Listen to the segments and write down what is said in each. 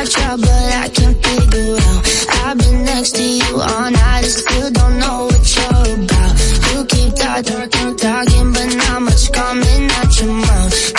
I've but I can't figure out. I've been next to you all night, I still don't know what you're about. You keep talking, talking, but not much coming out your mouth.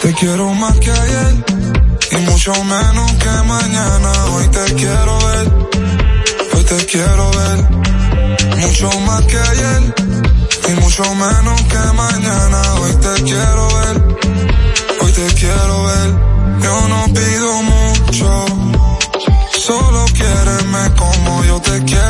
Te quiero más que ayer y mucho menos que mañana. Hoy te quiero ver, hoy te quiero ver. Mucho más que ayer y mucho menos que mañana. Hoy te quiero ver, hoy te quiero ver. Yo no pido mucho, solo quiéreme como yo te quiero.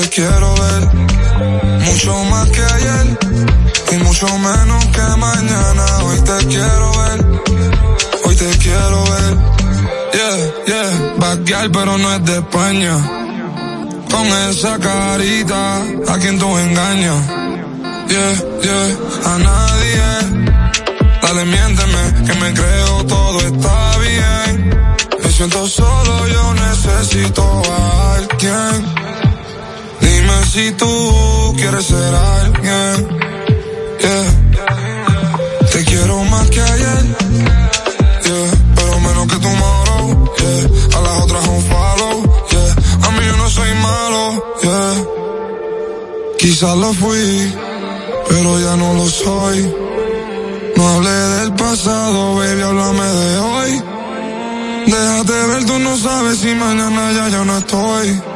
te quiero ver mucho más que ayer y mucho menos que mañana. Hoy te quiero ver, hoy te quiero ver. Yeah, yeah, backyard pero no es de España. Con esa carita, a quien tú engañas. Yeah, yeah, a nadie. Dale, miénteme, que me creo todo está bien. Me siento solo, yo necesito a alguien si tú quieres ser alguien. Yeah. Te quiero más que ayer. Yeah. Pero menos que tu moro. Yeah. A las otras un follow. Yeah. A mí yo no soy malo. Yeah. Quizás lo fui, pero ya no lo soy. No hablé del pasado, baby, háblame de hoy. Déjate ver, tú no sabes si mañana ya yo no estoy.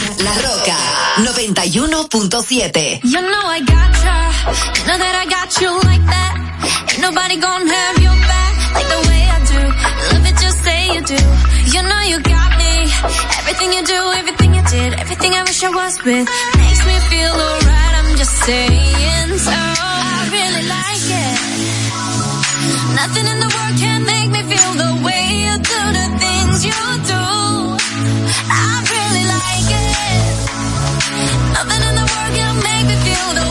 La Roca 91.7. You know I gotcha, you know that I got you like that. Ain't nobody gonna have your back like the way I do. Love it just say you do. You know you got me. Everything you do, everything you did, everything I wish I was with makes me feel alright. I'm just saying so. I really like it. Nothing in the world can make me feel the way you do the things you do. Make me feel the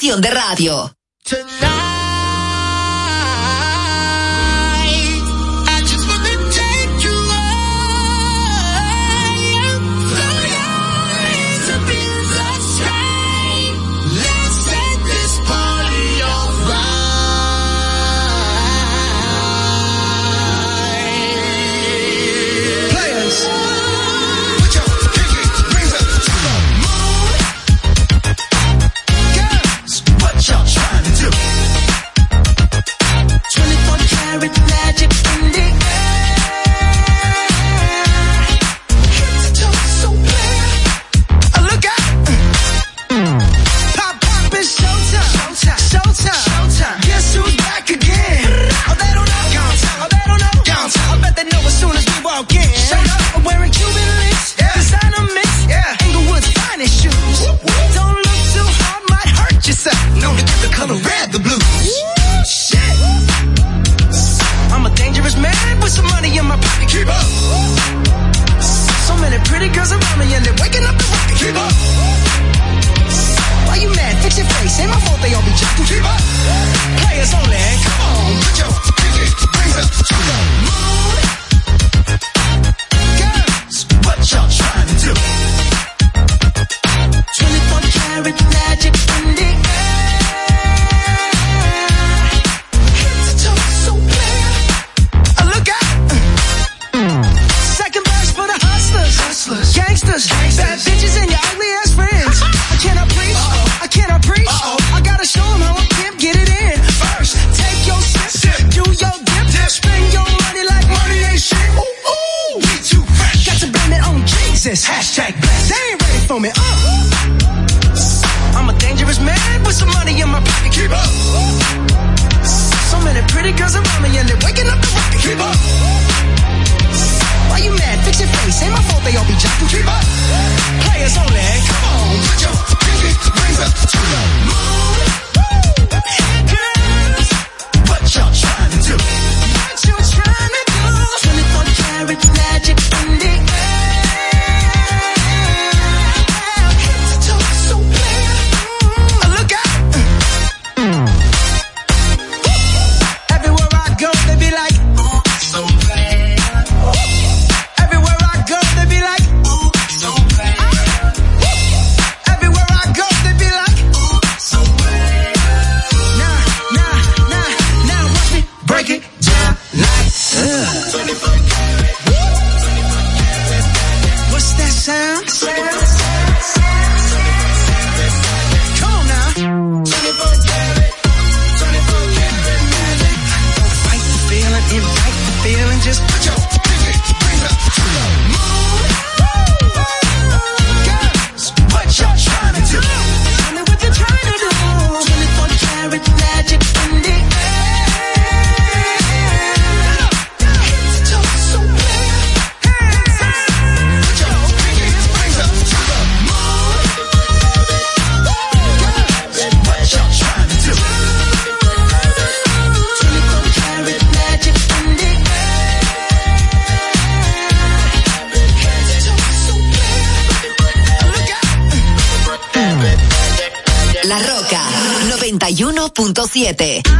Estación de radio. I Princess 7.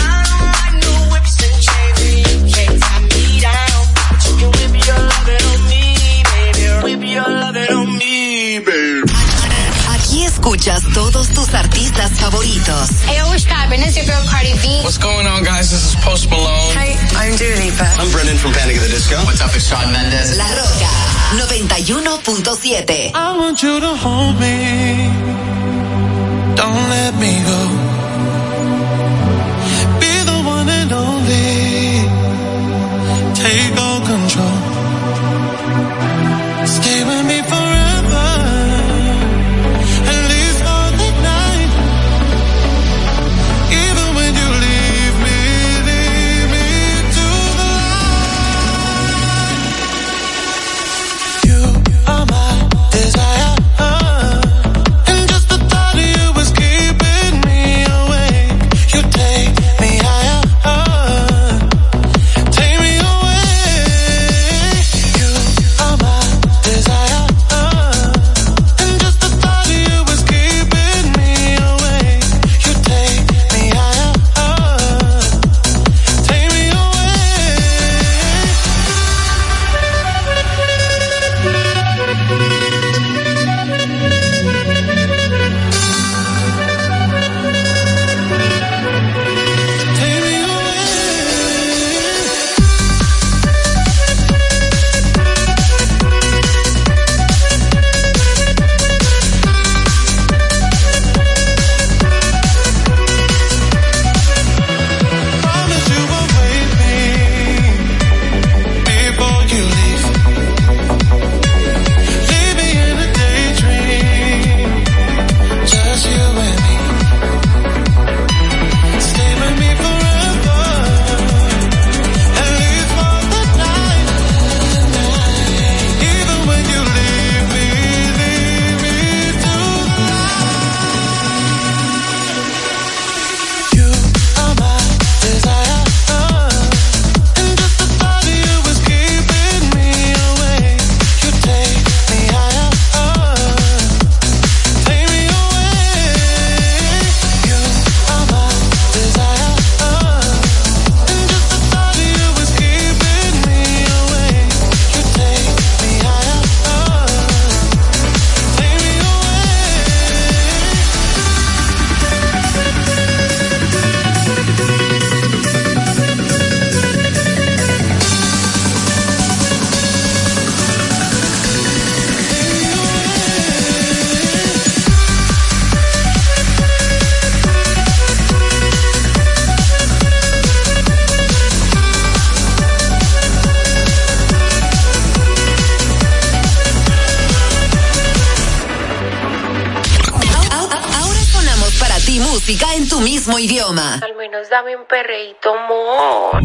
Escuchas todos tus artistas favoritos. Hey, what's poppin'? It's your girl Cardi B. What's going on, guys? This is Post Malone. Hi, I'm Dua Lipa. I'm Brendan from Panic at the Disco. What's up? It's Shawn Mendes. La Roca 91.7. I want you to hold me. Don't let me go. Música en tu mismo idioma. Al menos dame un perreíto, amor.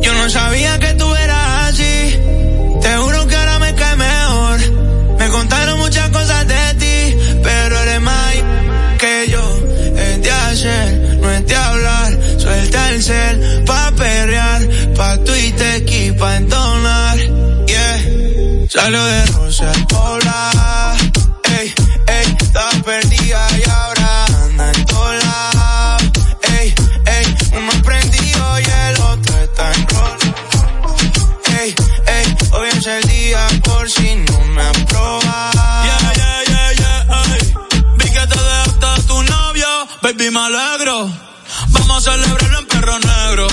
Yo no sabía que tú eras así. Te juro que ahora me cae mejor. Me contaron muchas cosas de ti, pero eres más que yo. Es de hacer, no es de hablar. Suelta el cel pa' perrear, pa' Twitter y pa' entonar. Yeah. Salió de Rosa baby, me alegro. Vamos a celebrarlo en perro negro.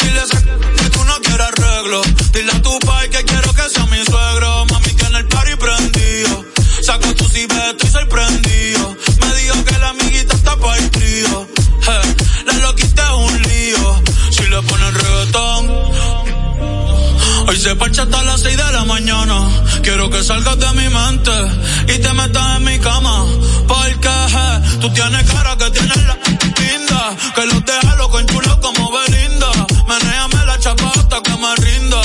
Dile a que tú no quieres arreglo. Dile a tu pai que quiero que sea mi suegro. Mami, que en el party prendido. Saco tu cibeta y sorprendido. Se parcha hasta las 6 de la mañana. Quiero que salgas de mi mente y te metas en mi cama. Porque eh, tú tienes cara que tienes la linda. Que los deja loco en chulo como Belinda. Menéame la chapa hasta que me rinda.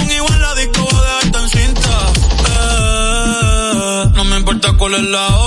Un igual la disco voy a dejarte en cinta. Eh, no me importa cuál es la hora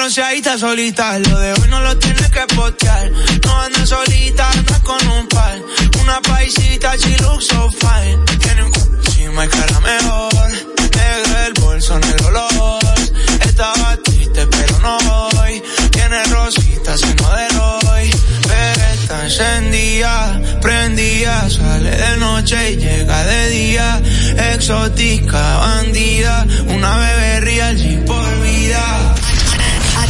bronceadita solita, lo de hoy no lo tienes que postear. No andas solita, andas con un par. Una paisita, she looks fine. Tiene un encima y cara mejor. Negro el bolso, negro los. Estaba triste, pero no hoy. Tiene rositas y no de hoy. Pero está encendida, prendida. Sale de noche y llega de día. Exótica, bandida. Una bebé real por vida.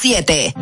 91.7.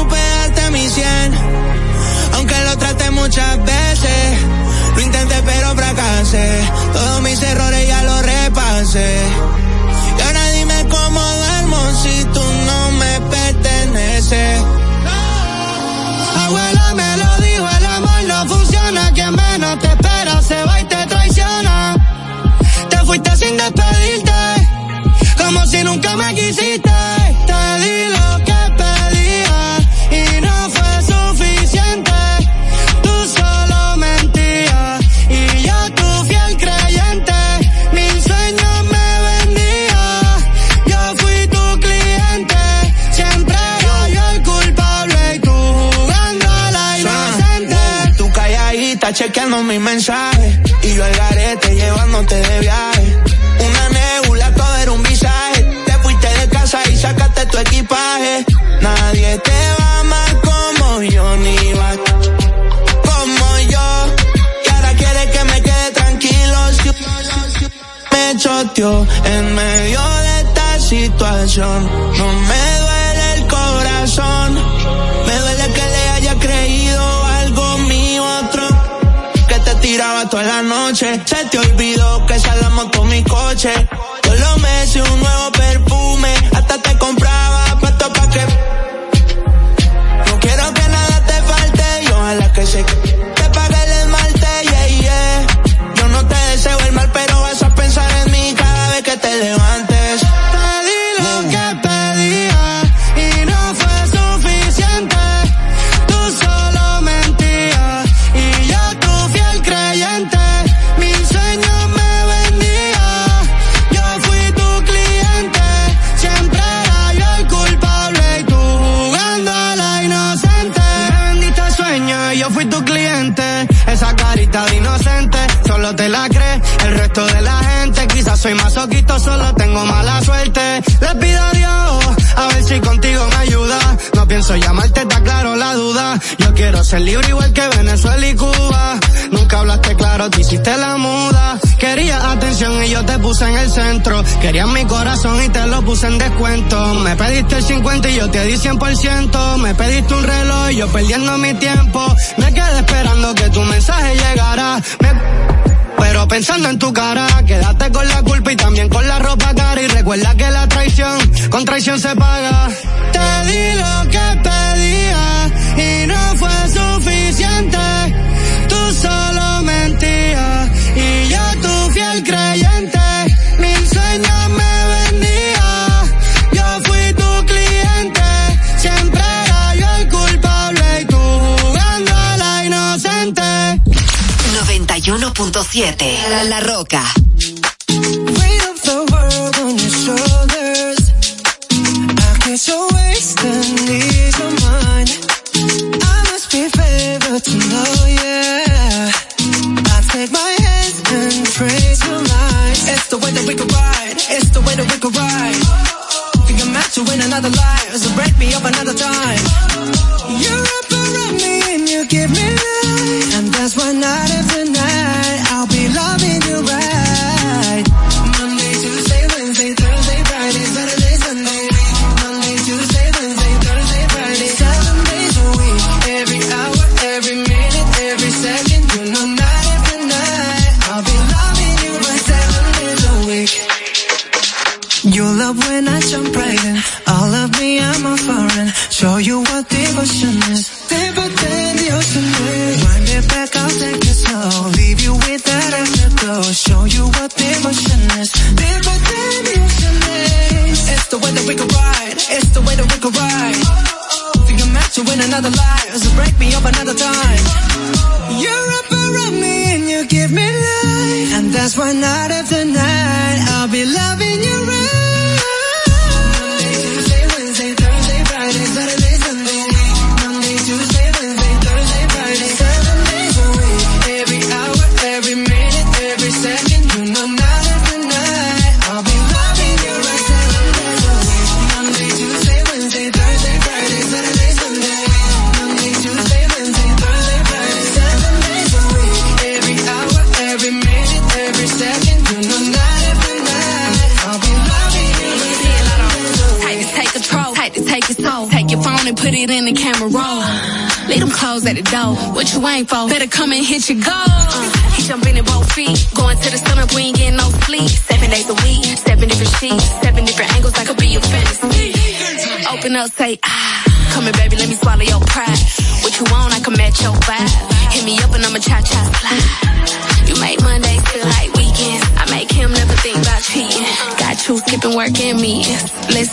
superarte mi 100. Aunque lo traté muchas veces, lo intenté pero fracasé. Todos mis errores ya los repasé. Y ahora dime cómo duermo si tú no me perteneces. ponte de viaje. Una nebula, todo era un visaje. Te fuiste de casa y sacaste tu equipaje. Nadie te va más como yo ni va como yo. Y ahora quiere que me quede tranquilo. Si me choteó en medio de esta situación. No Se te olvidó que salamos con mi coche. Yo lo me uno ser libre igual que Venezuela y Cuba. Nunca hablaste claro, te hiciste la muda. Quería atención y yo te puse en el centro. Querías mi corazón y te lo puse en descuento. Me pediste el 50 y yo te di 100%. Me pediste un reloj y yo perdiendo mi tiempo. Me quedé esperando que tu mensaje llegara. Me pero pensando en tu cara, quédate con la culpa y también con la ropa cara y recuerda que la traición con traición se paga. Te di lo que te La Roca.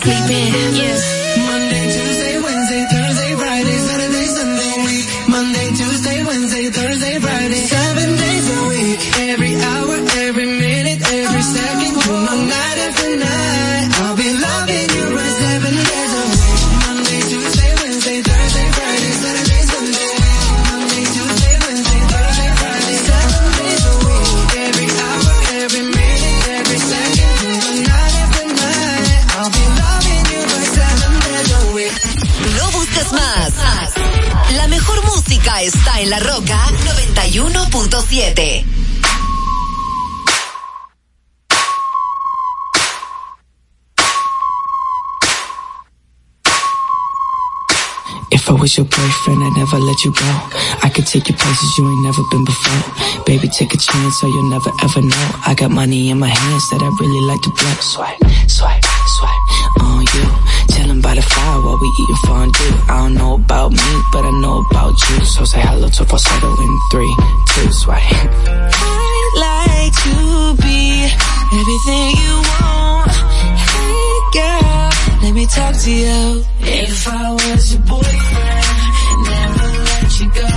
sleeping. 91.7. If I was your boyfriend, I'd never let you go. I could take you places you ain't never been before. Baby, take a chance or you'll never ever know. I got money in my hands that I really like to blow. Swipe, swipe on you. Chillin' by the fire while we eating fondue. I don't know about me, but I know about you. So say hello to falsetto in three, two, swipe. I'd like to be everything you want. Hey girl, let me talk to you. If I was your boyfriend, never let you go.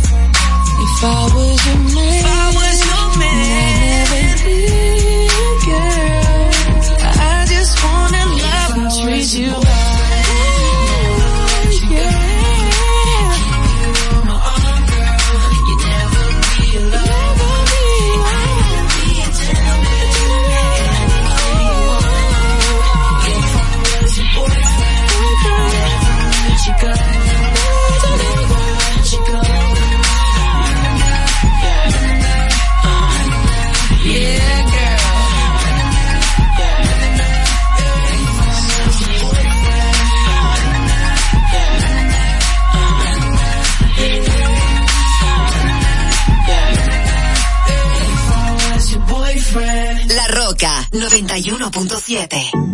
I was a man, 91.7.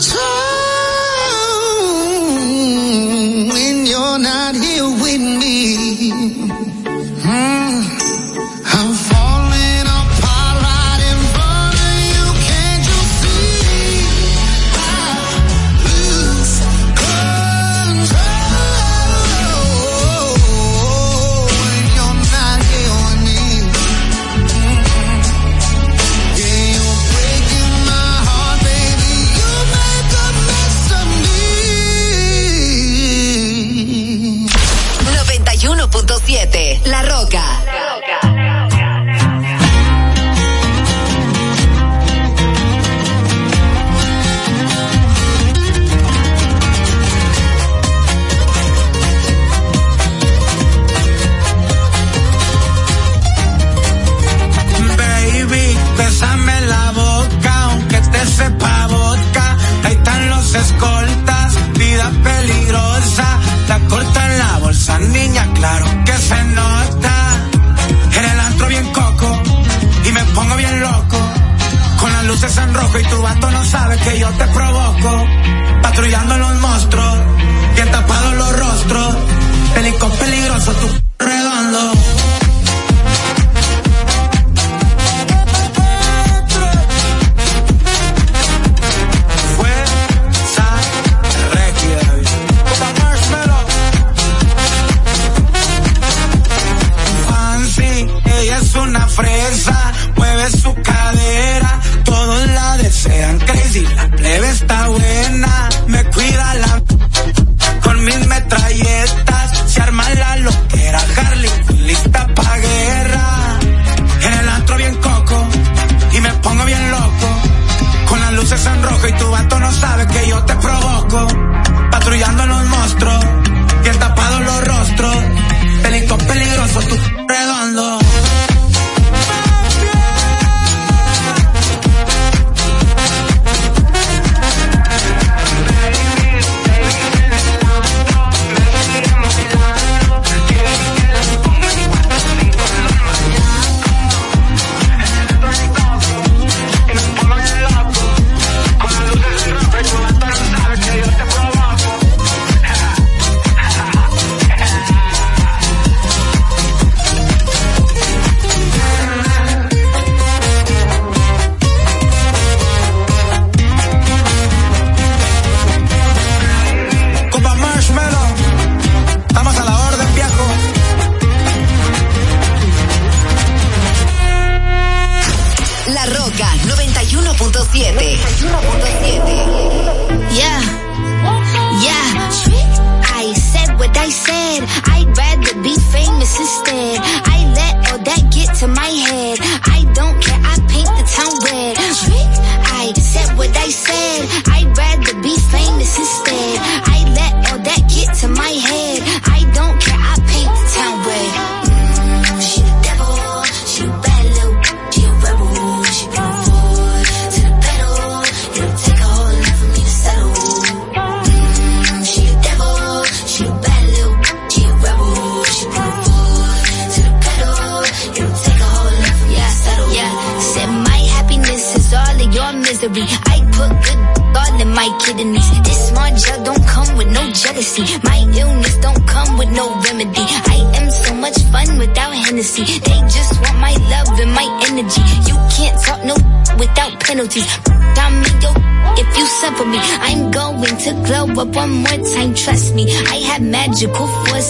Sorry.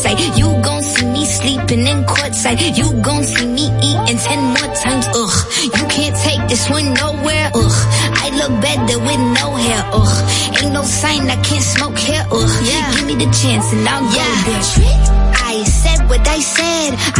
You gon' see me sleeping in court. Sight. You gon' see me eating ten more times. Ugh, you can't take this one nowhere. Ugh, I look better with no hair. Ugh, ain't no sign I can't smoke here. Ugh, yeah. give me the chance and I'll yeah. go there. I said what I said.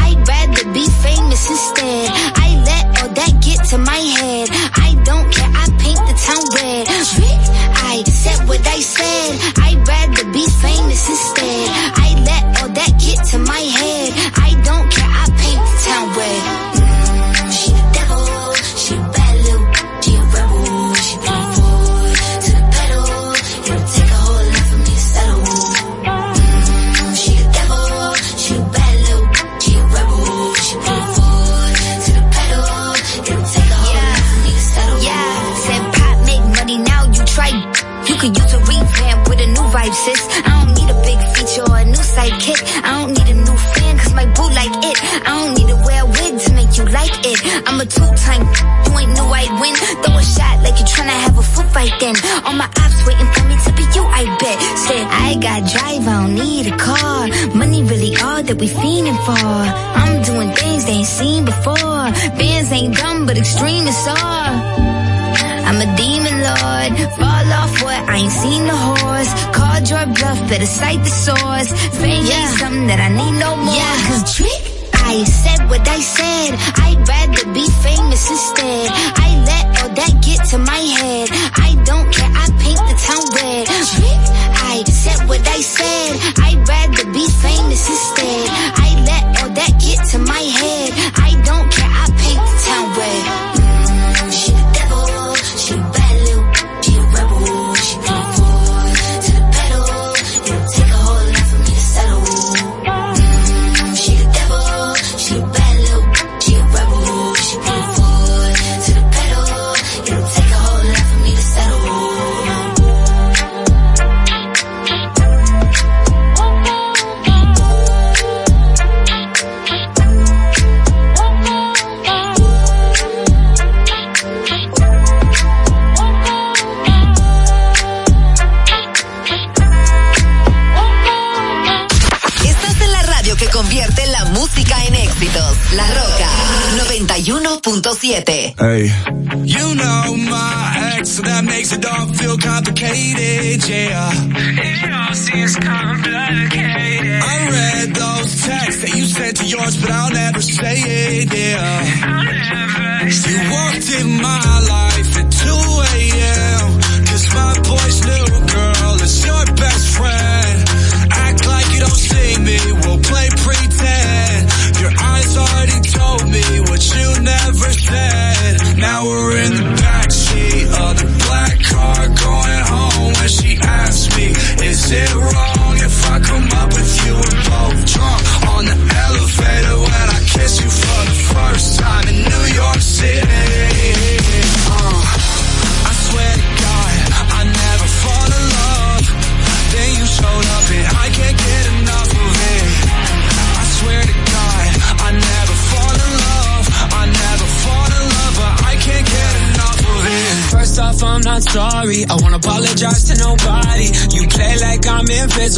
Hey.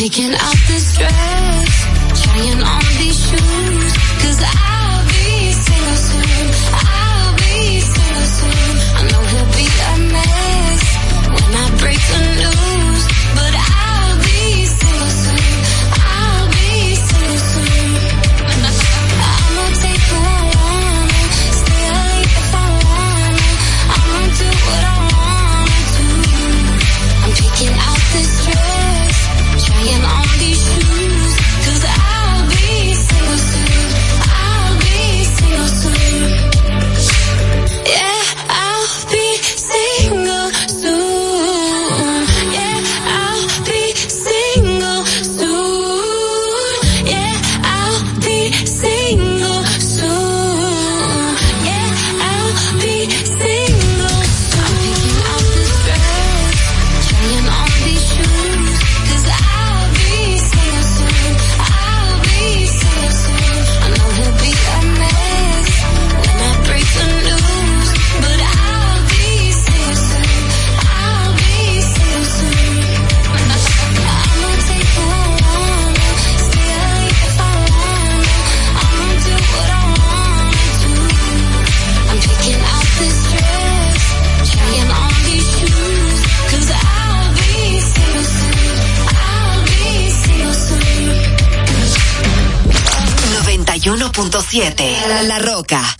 picking up Marca.